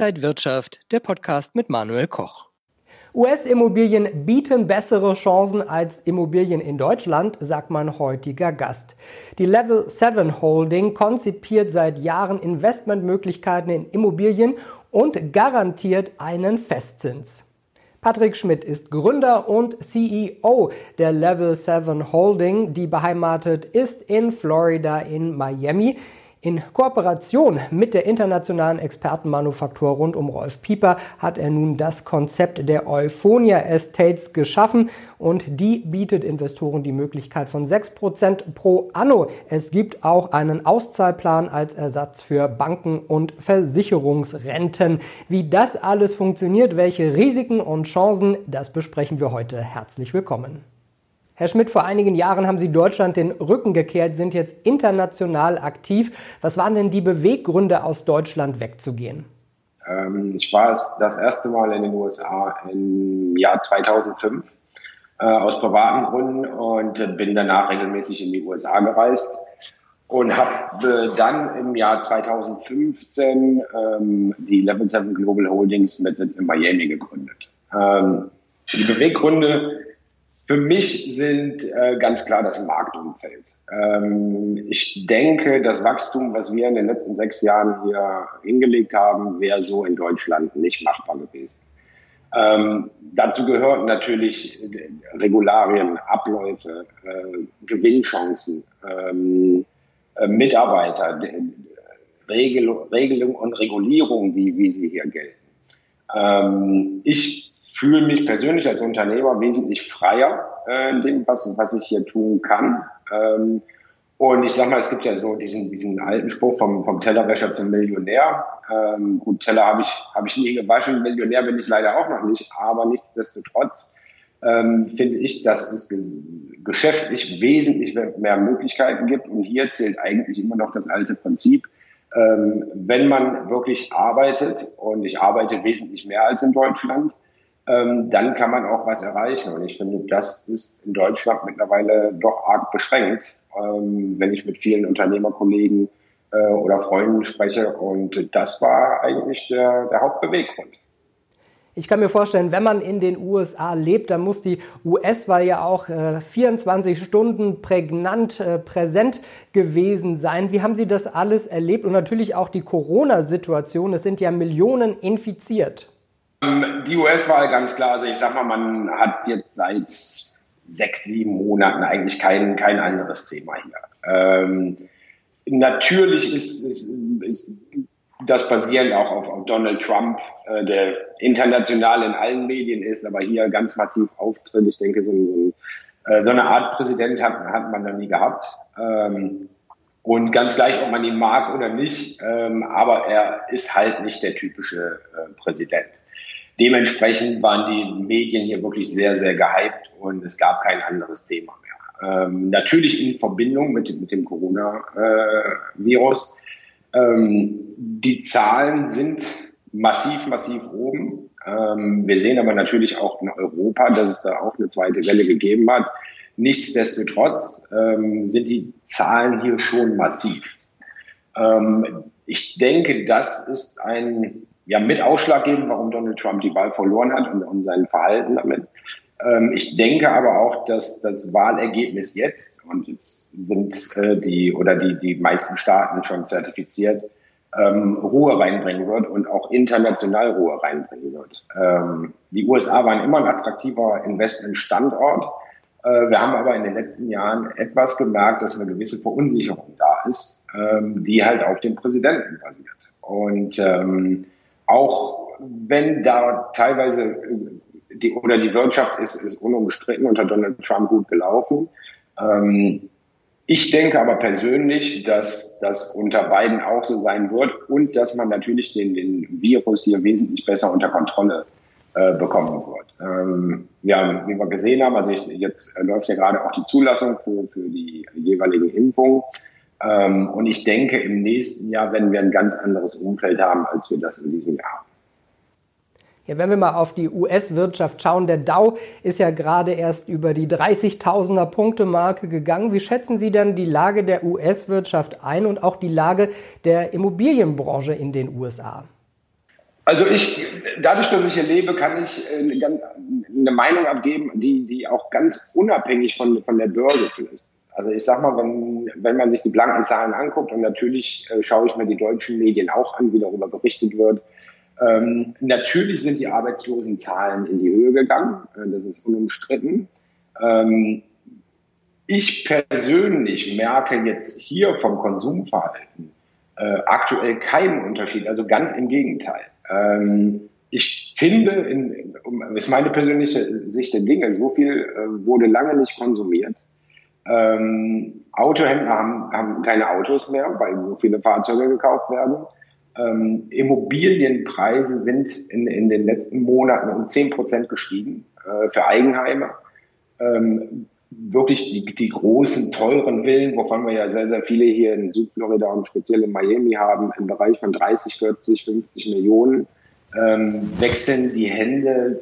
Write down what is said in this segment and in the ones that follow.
Inside Wirtschaft, der Podcast mit Manuel Koch. US-Immobilien bieten bessere Chancen als Immobilien in Deutschland, sagt mein heutiger Gast. Die Level 7 Holding konzipiert seit Jahren Investmentmöglichkeiten in Immobilien und garantiert einen Festzins. Patrick Schmidt ist Gründer und CEO der Level 7 Holding, die beheimatet ist in Florida in Miami. In Kooperation mit der internationalen Expertenmanufaktur rund um Rolf Pieper hat er nun das Konzept der Euphonia Estates geschaffen und die bietet Investoren die Möglichkeit von 6% pro Anno. Es gibt auch einen Auszahlplan als Ersatz für Banken und Versicherungsrenten. Wie das alles funktioniert, welche Risiken und Chancen, das besprechen wir heute. Herzlich willkommen. Herr Schmidt, vor einigen Jahren haben Sie Deutschland den Rücken gekehrt, sind jetzt international aktiv. Was waren denn die Beweggründe, aus Deutschland wegzugehen? Ähm, ich war das erste Mal in den USA im Jahr 2005 äh, aus privaten Gründen und bin danach regelmäßig in die USA gereist und habe dann im Jahr 2015 ähm, die Level 7 Global Holdings mit Sitz in Miami gegründet. Ähm, die Beweggründe für mich sind äh, ganz klar das Marktumfeld. Ähm, ich denke, das Wachstum, was wir in den letzten sechs Jahren hier hingelegt haben, wäre so in Deutschland nicht machbar gewesen. Ähm, dazu gehören natürlich Regularien, Abläufe, äh, Gewinnchancen, ähm, äh, Mitarbeiter, Regel, Regelung und Regulierung, wie, wie sie hier gelten. Ähm, ich fühle mich persönlich als Unternehmer wesentlich freier äh, in dem, was, was ich hier tun kann. Ähm, und ich sag mal, es gibt ja so diesen, diesen alten Spruch vom, vom Tellerwäscher zum Millionär. Ähm, gut, Teller habe ich, hab ich nie gewaschen, Millionär bin ich leider auch noch nicht, aber nichtsdestotrotz ähm, finde ich, dass es geschäftlich wesentlich mehr Möglichkeiten gibt. Und hier zählt eigentlich immer noch das alte Prinzip. Ähm, wenn man wirklich arbeitet, und ich arbeite wesentlich mehr als in Deutschland, ähm, dann kann man auch was erreichen. Und ich finde, das ist in Deutschland mittlerweile doch arg beschränkt, ähm, wenn ich mit vielen Unternehmerkollegen äh, oder Freunden spreche. Und das war eigentlich der, der Hauptbeweggrund. Ich kann mir vorstellen, wenn man in den USA lebt, dann muss die US-Wahl ja auch äh, 24 Stunden prägnant äh, präsent gewesen sein. Wie haben Sie das alles erlebt? Und natürlich auch die Corona-Situation. Es sind ja Millionen infiziert. Ähm, die US-Wahl ganz klar. Also ich sag mal, man hat jetzt seit sechs, sieben Monaten eigentlich kein, kein anderes Thema hier. Ähm, natürlich ist, ist, ist das basierend auch auf, auf Donald Trump, äh, der international in allen Medien ist, aber hier ganz massiv auftritt. Ich denke, so, so, äh, so eine Art Präsident hat, hat man noch nie gehabt. Ähm, und ganz gleich, ob man ihn mag oder nicht, ähm, aber er ist halt nicht der typische äh, Präsident. Dementsprechend waren die Medien hier wirklich sehr, sehr gehypt und es gab kein anderes Thema mehr. Ähm, natürlich in Verbindung mit, mit dem Coronavirus. Äh, ähm, die Zahlen sind massiv, massiv oben. Ähm, wir sehen aber natürlich auch in Europa, dass es da auch eine zweite Welle gegeben hat. Nichtsdestotrotz ähm, sind die Zahlen hier schon massiv. Ähm, ich denke, das ist ein ja mit ausschlaggebend, warum Donald Trump die Wahl verloren hat und, und sein Verhalten damit. Ähm, ich denke aber auch, dass das Wahlergebnis jetzt, und jetzt sind äh, die oder die, die meisten Staaten schon zertifiziert, ähm, Ruhe reinbringen wird und auch international Ruhe reinbringen wird. Ähm, die USA waren immer ein attraktiver Investmentstandort. Äh, wir haben aber in den letzten Jahren etwas gemerkt, dass eine gewisse Verunsicherung da ist, ähm, die halt auf dem Präsidenten basiert. Und ähm, auch wenn da teilweise äh, die, oder die Wirtschaft ist, ist unumstritten unter Donald Trump gut gelaufen. Ähm, ich denke aber persönlich, dass das unter beiden auch so sein wird und dass man natürlich den, den Virus hier wesentlich besser unter Kontrolle äh, bekommen wird. Ähm, ja, wie wir gesehen haben, also ich, jetzt läuft ja gerade auch die Zulassung für, für die jeweiligen Impfungen. Ähm, und ich denke, im nächsten Jahr werden wir ein ganz anderes Umfeld haben, als wir das in diesem Jahr haben. Ja, wenn wir mal auf die US-Wirtschaft schauen, der Dow ist ja gerade erst über die 30.000er Punkte Marke gegangen. Wie schätzen Sie denn die Lage der US-Wirtschaft ein und auch die Lage der Immobilienbranche in den USA? Also ich, dadurch, dass ich hier lebe, kann ich äh, eine Meinung abgeben, die, die auch ganz unabhängig von, von der Börse vielleicht ist. Also ich sag mal, wenn, wenn man sich die blanken Zahlen anguckt und natürlich äh, schaue ich mir die deutschen Medien auch an, wie darüber berichtet wird. Ähm, natürlich sind die Arbeitslosenzahlen in die Höhe gegangen. Äh, das ist unumstritten. Ähm, ich persönlich merke jetzt hier vom Konsumverhalten äh, aktuell keinen Unterschied, also ganz im Gegenteil. Ähm, ich finde, in, um, ist meine persönliche Sicht der Dinge, so viel äh, wurde lange nicht konsumiert. Ähm, Autohändler haben, haben keine Autos mehr, weil so viele Fahrzeuge gekauft werden. Ähm, Immobilienpreise sind in, in den letzten Monaten um 10 Prozent gestiegen äh, für Eigenheime. Ähm, wirklich die, die großen, teuren Villen, wovon wir ja sehr, sehr viele hier in Südflorida und speziell in Miami haben, im Bereich von 30, 40, 50 Millionen, ähm, wechseln die Hände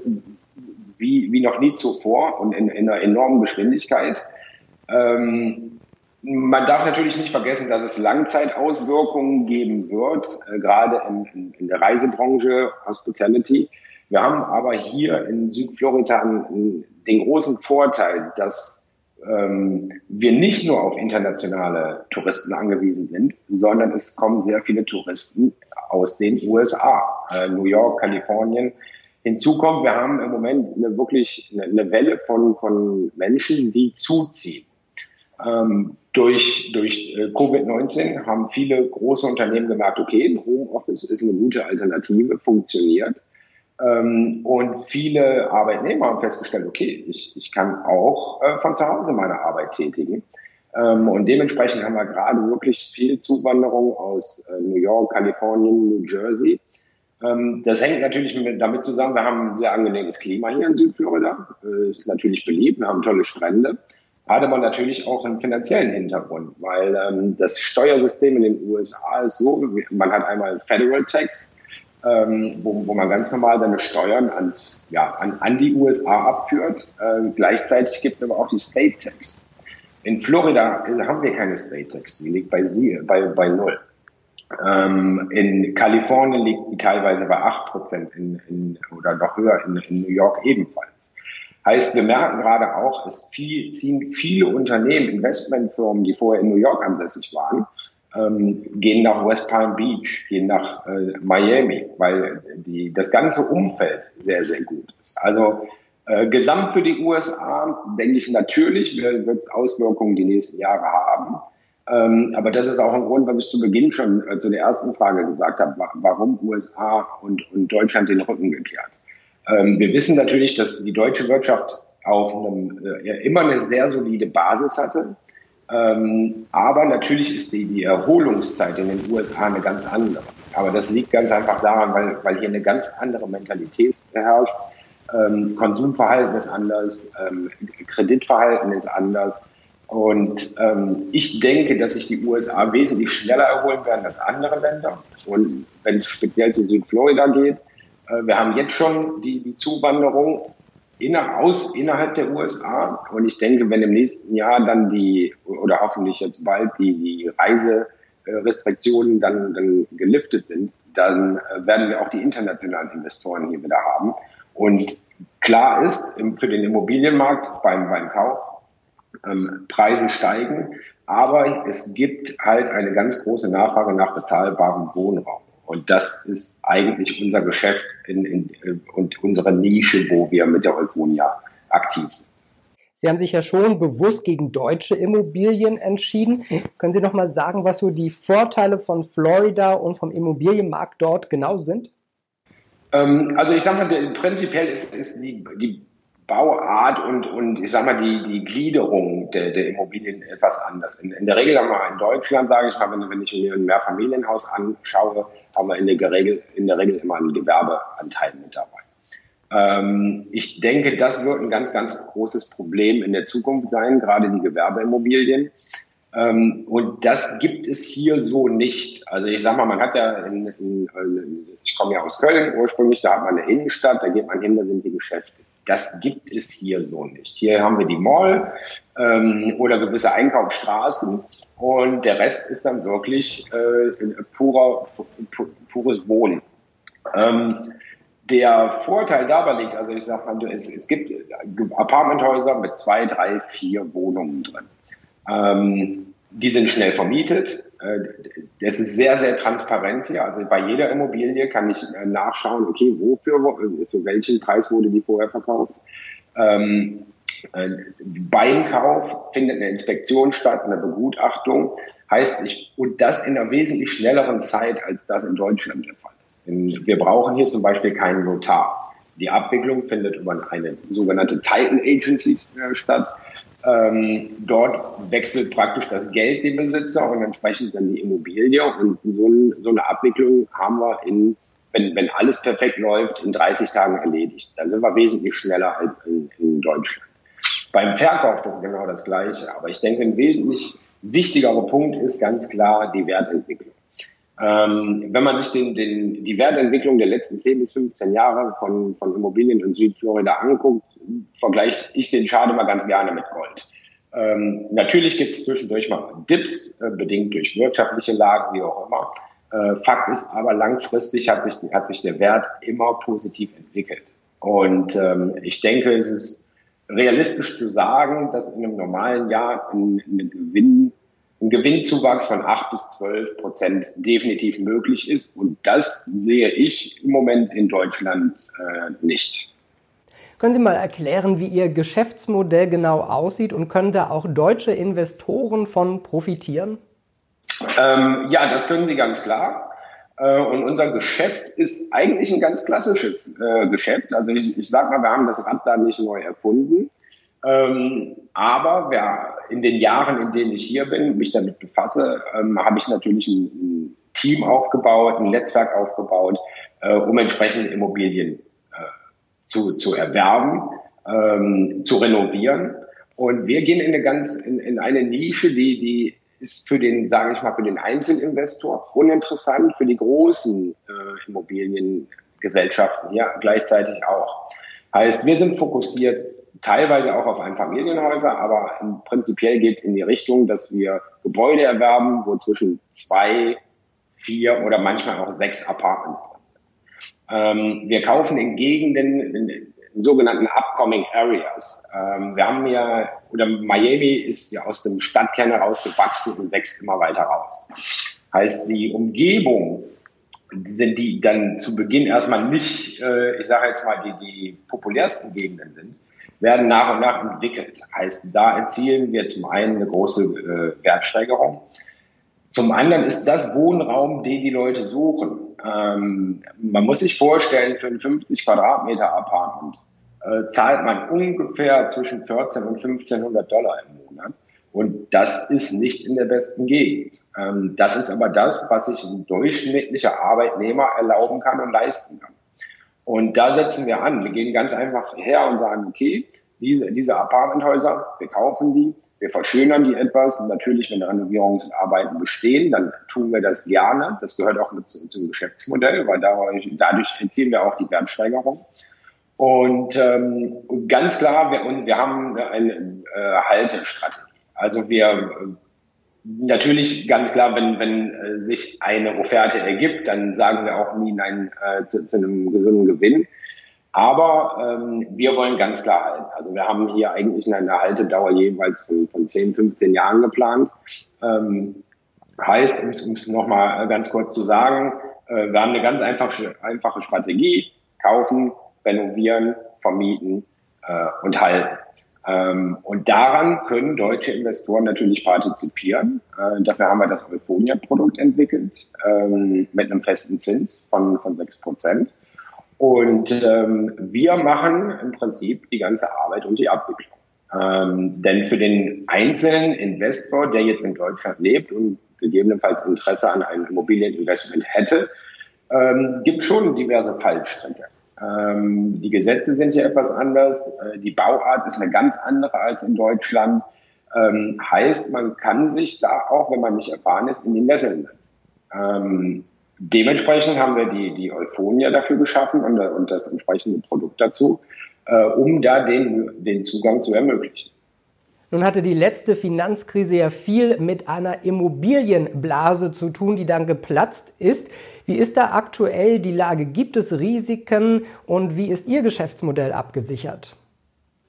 wie, wie noch nie zuvor und in, in einer enormen Geschwindigkeit. Ähm, man darf natürlich nicht vergessen, dass es Langzeitauswirkungen geben wird, äh, gerade in, in, der Reisebranche, Hospitality. Wir haben aber hier in Südflorida den großen Vorteil, dass ähm, wir nicht nur auf internationale Touristen angewiesen sind, sondern es kommen sehr viele Touristen aus den USA, äh, New York, Kalifornien. Hinzu kommt, wir haben im Moment eine wirklich eine, eine Welle von, von Menschen, die zuziehen. Ähm, durch durch äh, Covid-19 haben viele große Unternehmen gemerkt, okay, Homeoffice ist eine gute Alternative, funktioniert. Ähm, und viele Arbeitnehmer haben festgestellt, okay, ich, ich kann auch äh, von zu Hause meine Arbeit tätigen. Ähm, und dementsprechend haben wir gerade wirklich viel Zuwanderung aus äh, New York, Kalifornien, New Jersey. Ähm, das hängt natürlich mit, damit zusammen, wir haben ein sehr angenehmes Klima hier in Südflorida. Äh, ist natürlich beliebt, wir haben tolle Strände. Hat aber natürlich auch einen finanziellen Hintergrund, weil ähm, das Steuersystem in den USA ist so, man hat einmal Federal Tax, ähm, wo, wo man ganz normal seine Steuern ans, ja, an, an die USA abführt. Äh, gleichzeitig gibt es aber auch die State Tax. In Florida haben wir keine State Tax, die liegt bei, sie, bei, bei null. Ähm, in Kalifornien liegt die teilweise bei acht Prozent in, in, oder noch höher in, in New York ebenfalls. Heißt, wir merken gerade auch, es viel, ziehen viele Unternehmen, Investmentfirmen, die vorher in New York ansässig waren, ähm, gehen nach West Palm Beach, gehen nach äh, Miami, weil die, das ganze Umfeld sehr, sehr gut ist. Also äh, gesamt für die USA denke ich natürlich, wird es Auswirkungen die nächsten Jahre haben. Ähm, aber das ist auch ein Grund, was ich zu Beginn schon äh, zu der ersten Frage gesagt habe, warum USA und, und Deutschland den Rücken gekehrt. Ähm, wir wissen natürlich, dass die deutsche Wirtschaft auf einem, äh, immer eine sehr solide Basis hatte ähm, aber natürlich ist die, die Erholungszeit in den USA eine ganz andere. Aber das liegt ganz einfach daran, weil, weil hier eine ganz andere Mentalität herrscht. Ähm, Konsumverhalten ist anders, ähm, Kreditverhalten ist anders. Und ähm, ich denke, dass sich die USA wesentlich schneller erholen werden als andere Länder. Und wenn es speziell zu Südflorida geht, wir haben jetzt schon die, die Zuwanderung inner, aus, innerhalb der USA. Und ich denke, wenn im nächsten Jahr dann die, oder hoffentlich jetzt bald die, die Reiserestriktionen dann, dann geliftet sind, dann äh, werden wir auch die internationalen Investoren hier wieder haben. Und klar ist, für den Immobilienmarkt beim, beim Kauf, ähm, Preise steigen, aber es gibt halt eine ganz große Nachfrage nach bezahlbarem Wohnraum. Und das ist eigentlich unser Geschäft in, in, und unsere Nische, wo wir mit der Euphonia aktiv sind. Sie haben sich ja schon bewusst gegen deutsche Immobilien entschieden. Können Sie noch mal sagen, was so die Vorteile von Florida und vom Immobilienmarkt dort genau sind? Ähm, also ich sage mal, prinzipiell ist, ist die, die Bauart und, und ich sag mal, die, die Gliederung der, der Immobilien etwas anders. In, in der Regel haben wir in Deutschland, sage ich mal, wenn, wenn ich mir ein Mehrfamilienhaus anschaue, haben wir in der Regel, in der Regel immer einen Gewerbeanteil mit dabei. Ähm, ich denke, das wird ein ganz, ganz großes Problem in der Zukunft sein, gerade die Gewerbeimmobilien. Ähm, und das gibt es hier so nicht. Also ich sag mal, man hat ja, in, in, ich komme ja aus Köln ursprünglich, da hat man eine Innenstadt, da geht man hin, da sind die Geschäfte. Das gibt es hier so nicht. Hier haben wir die Mall ähm, oder gewisse Einkaufsstraßen und der Rest ist dann wirklich äh, purer, pu pures Wohnen. Ähm, der Vorteil dabei liegt, also ich sage mal, es, es gibt Apartmenthäuser mit zwei, drei, vier Wohnungen drin. Ähm, die sind schnell vermietet. Äh, es ist sehr, sehr transparent hier. Also bei jeder Immobilie kann ich äh, nachschauen, okay, wofür, für welchen Preis wurde die vorher verkauft. Ähm, äh, beim Kauf findet eine Inspektion statt, eine Begutachtung. Heißt, ich, und das in einer wesentlich schnelleren Zeit, als das in Deutschland der Fall ist. Denn wir brauchen hier zum Beispiel keinen Notar. Die Abwicklung findet über eine sogenannte Title Agencies statt. Ähm, dort wechselt praktisch das Geld den Besitzer und entsprechend dann die Immobilie. Und so, so eine Abwicklung haben wir in, wenn, wenn alles perfekt läuft, in 30 Tagen erledigt. Da sind wir wesentlich schneller als in, in Deutschland. Beim Verkauf das ist genau das Gleiche. Aber ich denke, ein wesentlich wichtigerer Punkt ist ganz klar die Wertentwicklung. Ähm, wenn man sich den, den, die Wertentwicklung der letzten 10 bis 15 Jahre von, von Immobilien in Südflorida anguckt, vergleiche ich den Chart immer ganz gerne mit Gold. Ähm, natürlich gibt es zwischendurch mal Dips, äh, bedingt durch wirtschaftliche Lagen, wie auch immer. Äh, Fakt ist aber, langfristig hat sich, hat sich der Wert immer positiv entwickelt. Und ähm, ich denke, es ist realistisch zu sagen, dass in einem normalen Jahr ein, ein Gewinn ein Gewinnzuwachs von acht bis zwölf Prozent definitiv möglich ist. Und das sehe ich im Moment in Deutschland äh, nicht. Können Sie mal erklären, wie Ihr Geschäftsmodell genau aussieht und können da auch deutsche Investoren von profitieren? Ähm, ja, das können Sie ganz klar. Äh, und unser Geschäft ist eigentlich ein ganz klassisches äh, Geschäft. Also ich, ich sage mal, wir haben das Rad da nicht neu erfunden. Ähm, aber wer, in den Jahren, in denen ich hier bin, mich damit befasse, ähm, habe ich natürlich ein, ein, Team aufgebaut, ein Netzwerk aufgebaut, äh, um entsprechend Immobilien äh, zu, zu erwerben, ähm, zu renovieren. Und wir gehen in eine ganz, in, in eine Nische, die, die ist für den, sage ich mal, für den Einzelinvestor uninteressant, für die großen äh, Immobiliengesellschaften ja gleichzeitig auch. Heißt, wir sind fokussiert teilweise auch auf Einfamilienhäuser, aber prinzipiell geht es in die Richtung, dass wir Gebäude erwerben, wo zwischen zwei, vier oder manchmal auch sechs Apartments drin sind. Ähm, wir kaufen in Gegenden, in, in sogenannten Upcoming Areas. Ähm, wir haben ja, oder Miami ist ja aus dem Stadtkern herausgewachsen und wächst immer weiter raus. Heißt, die Umgebung sind die dann zu Beginn erstmal nicht, äh, ich sage jetzt mal, die, die populärsten Gegenden sind, werden nach und nach entwickelt. Heißt, da erzielen wir zum einen eine große äh, Wertsteigerung. Zum anderen ist das Wohnraum, den die Leute suchen. Ähm, man muss sich vorstellen, für ein 50 Quadratmeter Apartment äh, zahlt man ungefähr zwischen 14 und 1500 Dollar im Monat. Und das ist nicht in der besten Gegend. Ähm, das ist aber das, was sich ein durchschnittlicher Arbeitnehmer erlauben kann und leisten kann. Und da setzen wir an. Wir gehen ganz einfach her und sagen, okay, diese, diese Apartmenthäuser, wir kaufen die, wir verschönern die etwas. Und natürlich, wenn Renovierungsarbeiten bestehen, dann tun wir das gerne. Das gehört auch mit zum Geschäftsmodell, weil dadurch, dadurch erzielen wir auch die Wertsteigerung. Und ähm, ganz klar, wir, und wir haben eine äh, Haltestrategie. Also wir Natürlich ganz klar, wenn, wenn äh, sich eine Offerte ergibt, dann sagen wir auch nie Nein äh, zu, zu einem gesunden Gewinn. Aber ähm, wir wollen ganz klar halten. Also wir haben hier eigentlich eine Haltedauer jeweils von, von 10, 15 Jahren geplant. Ähm, heißt, um es nochmal ganz kurz zu sagen, äh, wir haben eine ganz einfache, einfache Strategie. Kaufen, renovieren, vermieten äh, und halten. Ähm, und daran können deutsche Investoren natürlich partizipieren. Äh, dafür haben wir das Euphonia-Produkt entwickelt ähm, mit einem festen Zins von, von 6 Prozent. Und ähm, wir machen im Prinzip die ganze Arbeit und die Abwicklung. Denn für den einzelnen Investor, der jetzt in Deutschland lebt und gegebenenfalls Interesse an einem Immobilieninvestment hätte, gibt schon diverse Fallstricke. Ähm, die Gesetze sind hier etwas anders. Äh, die Bauart ist eine ganz andere als in Deutschland. Ähm, heißt, man kann sich da auch, wenn man nicht erfahren ist, in die Nesseln setzen. Ähm, dementsprechend haben wir die, die Euphonia dafür geschaffen und, und das entsprechende Produkt dazu, äh, um da den, den Zugang zu ermöglichen. Nun hatte die letzte Finanzkrise ja viel mit einer Immobilienblase zu tun, die dann geplatzt ist. Wie ist da aktuell die Lage? Gibt es Risiken und wie ist Ihr Geschäftsmodell abgesichert?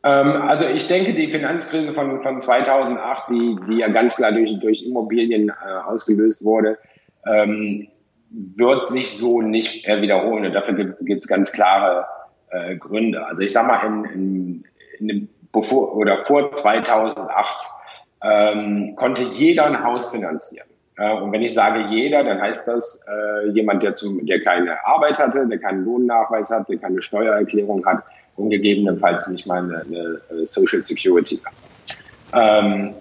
Ähm, also ich denke, die Finanzkrise von, von 2008, die, die ja ganz klar durch, durch Immobilien äh, ausgelöst wurde, ähm, wird sich so nicht wiederholen. Und dafür gibt es ganz klare äh, Gründe. Also ich sage mal, in, in, in dem bevor oder vor 2008 ähm, konnte jeder ein Haus finanzieren. Äh, und wenn ich sage jeder, dann heißt das äh, jemand, der, zum, der keine Arbeit hatte, der keinen Lohnnachweis hat, der keine Steuererklärung hat und gegebenenfalls nicht mal eine, eine Social Security hat. Ähm,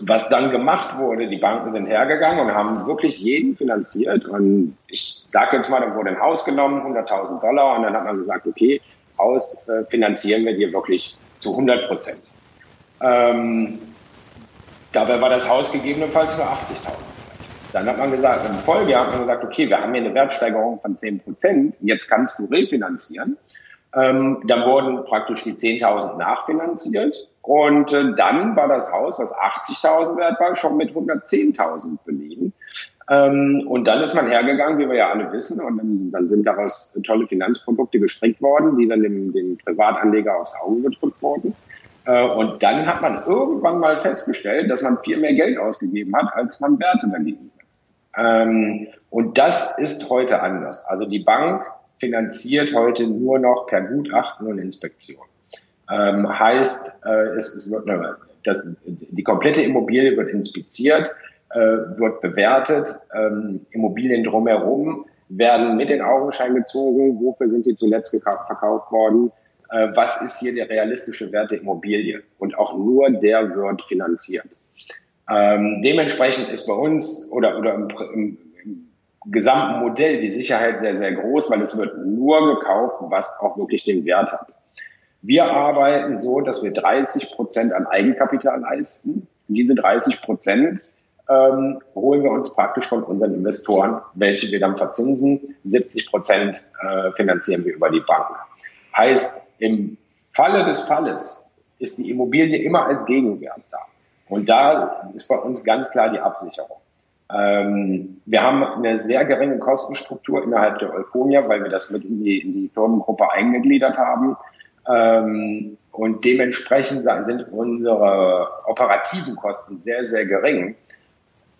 was dann gemacht wurde, die Banken sind hergegangen und haben wirklich jeden finanziert. Und ich sage jetzt mal, da wurde ein Haus genommen, 100.000 Dollar, und dann hat man gesagt, okay, Haus äh, finanzieren wir dir wirklich zu 100 Prozent. Ähm, dabei war das Haus gegebenenfalls nur 80.000. Dann hat man gesagt, im Folgejahr hat man gesagt, okay, wir haben hier eine Wertsteigerung von 10 Prozent, jetzt kannst du refinanzieren. Ähm, dann wurden praktisch die 10.000 nachfinanziert und äh, dann war das Haus, was 80.000 wert war, schon mit 110.000 belegen. Ähm, und dann ist man hergegangen, wie wir ja alle wissen, und dann, dann sind daraus tolle Finanzprodukte gestrickt worden, die dann dem, dem Privatanleger aufs Auge gedrückt wurden. Äh, und dann hat man irgendwann mal festgestellt, dass man viel mehr Geld ausgegeben hat, als man Werte dagegen setzt. Ähm, und das ist heute anders. Also die Bank finanziert heute nur noch per Gutachten und Inspektion. Ähm, heißt, äh, es, es wird das, die komplette Immobilie wird inspiziert äh, wird bewertet. Ähm, Immobilien drumherum werden mit den Augenschein gezogen. Wofür sind die zuletzt verkauft worden? Äh, was ist hier der realistische Wert der Immobilie? Und auch nur der wird finanziert. Ähm, dementsprechend ist bei uns oder, oder im, im, im gesamten Modell die Sicherheit sehr, sehr groß, weil es wird nur gekauft, was auch wirklich den Wert hat. Wir arbeiten so, dass wir 30 Prozent an Eigenkapital leisten. diese 30 Prozent ähm, holen wir uns praktisch von unseren Investoren, welche wir dann verzinsen. 70 Prozent äh, finanzieren wir über die Bank. Heißt, im Falle des Falles ist die Immobilie immer als Gegenwert da. Und da ist bei uns ganz klar die Absicherung. Ähm, wir haben eine sehr geringe Kostenstruktur innerhalb der Euphonia, weil wir das mit in die, in die Firmengruppe eingegliedert haben. Ähm, und dementsprechend sind unsere operativen Kosten sehr, sehr gering.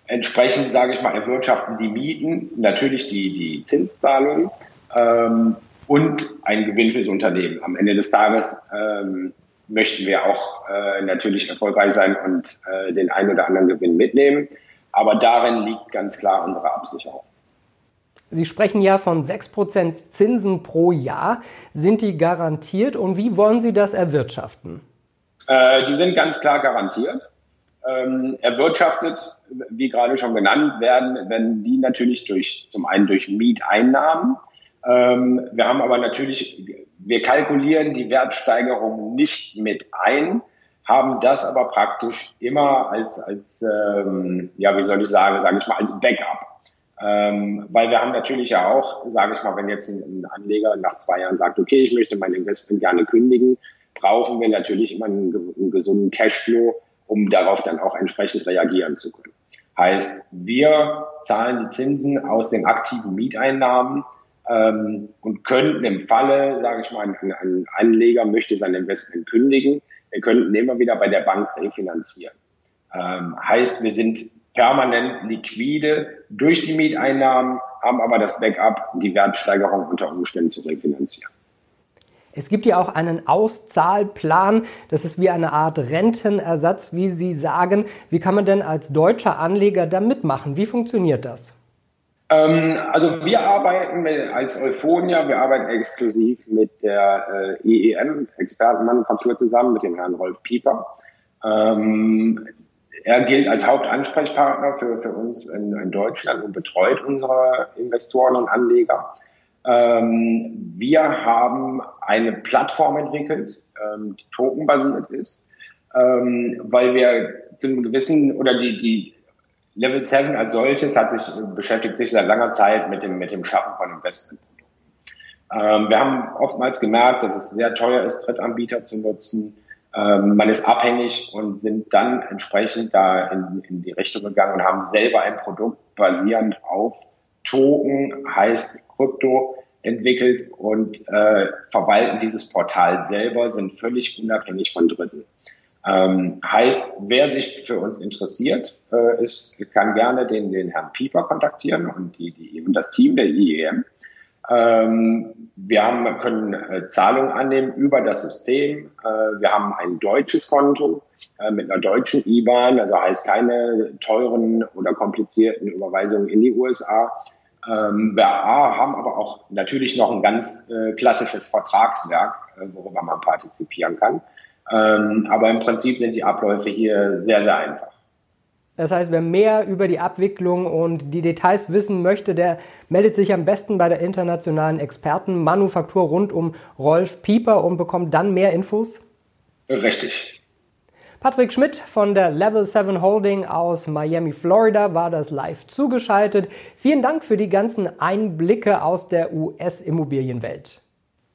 Entsprechend, sage ich mal, erwirtschaften die Mieten natürlich die, die Zinszahlungen ähm, und ein Gewinn fürs Unternehmen. Am Ende des Tages ähm, möchten wir auch äh, natürlich erfolgreich sein und äh, den einen oder anderen Gewinn mitnehmen. Aber darin liegt ganz klar unsere Absicherung. Sie sprechen ja von 6% Zinsen pro Jahr. Sind die garantiert und wie wollen Sie das erwirtschaften? Äh, die sind ganz klar garantiert ähm, erwirtschaftet, wie gerade schon genannt werden, wenn die natürlich durch zum einen durch Mieteinnahmen. Ähm, wir haben aber natürlich, wir kalkulieren die Wertsteigerung nicht mit ein, haben das aber praktisch immer als als ähm, ja wie soll ich sagen, sage ich mal als Backup. Ähm, weil wir haben natürlich ja auch, sage ich mal, wenn jetzt ein, ein Anleger nach zwei Jahren sagt, okay, ich möchte mein Investment gerne kündigen, brauchen wir natürlich immer einen, einen gesunden Cashflow, um darauf dann auch entsprechend reagieren zu können. Heißt, wir zahlen die Zinsen aus den aktiven Mieteinnahmen ähm, und könnten im Falle, sage ich mal, ein, ein Anleger möchte sein Investment kündigen, wir könnten immer wieder bei der Bank refinanzieren. Ähm, heißt, wir sind permanent liquide durch die Mieteinnahmen, haben aber das Backup, die Wertsteigerung unter Umständen zu refinanzieren. Es gibt ja auch einen Auszahlplan. Das ist wie eine Art Rentenersatz, wie Sie sagen. Wie kann man denn als deutscher Anleger da mitmachen? Wie funktioniert das? Ähm, also wir arbeiten als Euphonia, wir arbeiten exklusiv mit der äh, EEM, Expertenmanufaktur zusammen, mit dem Herrn Rolf Pieper. Ähm, er gilt als Hauptansprechpartner für, für uns in, in Deutschland und betreut unsere Investoren und Anleger. Ähm, wir haben eine Plattform entwickelt, ähm, die tokenbasiert ist, ähm, weil wir zu einem gewissen oder die, die Level 7 als solches hat sich, beschäftigt sich seit langer Zeit mit dem, mit dem Schaffen von Investmentprodukten. Ähm, wir haben oftmals gemerkt, dass es sehr teuer ist, Drittanbieter zu nutzen. Ähm, man ist abhängig und sind dann entsprechend da in, in die Richtung gegangen und haben selber ein Produkt basierend auf Token, heißt Krypto, entwickelt und äh, verwalten dieses Portal selber, sind völlig unabhängig von Dritten. Ähm, heißt, wer sich für uns interessiert, äh, ist, kann gerne den, den Herrn Pieper kontaktieren und, die, die, und das Team der IEM. Ähm, wir haben, können äh, Zahlungen annehmen über das System. Äh, wir haben ein deutsches Konto äh, mit einer deutschen IBAN, also heißt keine teuren oder komplizierten Überweisungen in die USA. Ähm, wir haben aber auch natürlich noch ein ganz äh, klassisches Vertragswerk, äh, worüber man partizipieren kann. Ähm, aber im Prinzip sind die Abläufe hier sehr, sehr einfach. Das heißt, wer mehr über die Abwicklung und die Details wissen möchte, der meldet sich am besten bei der internationalen Expertenmanufaktur rund um Rolf Pieper und bekommt dann mehr Infos? Richtig. Patrick Schmidt von der Level 7 Holding aus Miami, Florida war das live zugeschaltet. Vielen Dank für die ganzen Einblicke aus der US-Immobilienwelt.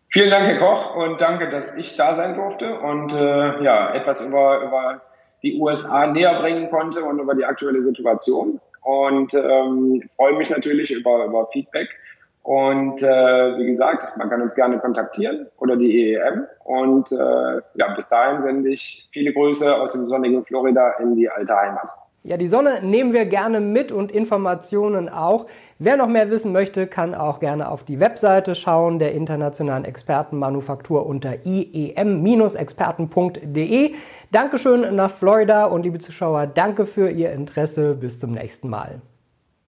Vielen Dank, Herr Koch, und danke, dass ich da sein durfte und äh, ja, etwas über, über die USA näher bringen konnte und über die aktuelle Situation. Und ähm, freue mich natürlich über, über Feedback. Und äh, wie gesagt, man kann uns gerne kontaktieren oder die EEM. Und äh, ja, bis dahin sende ich viele Grüße aus dem sonnigen Florida in die alte Heimat. Ja, die Sonne nehmen wir gerne mit und Informationen auch. Wer noch mehr wissen möchte, kann auch gerne auf die Webseite schauen der internationalen Expertenmanufaktur unter iem-experten.de. Dankeschön nach Florida und liebe Zuschauer, danke für Ihr Interesse. Bis zum nächsten Mal.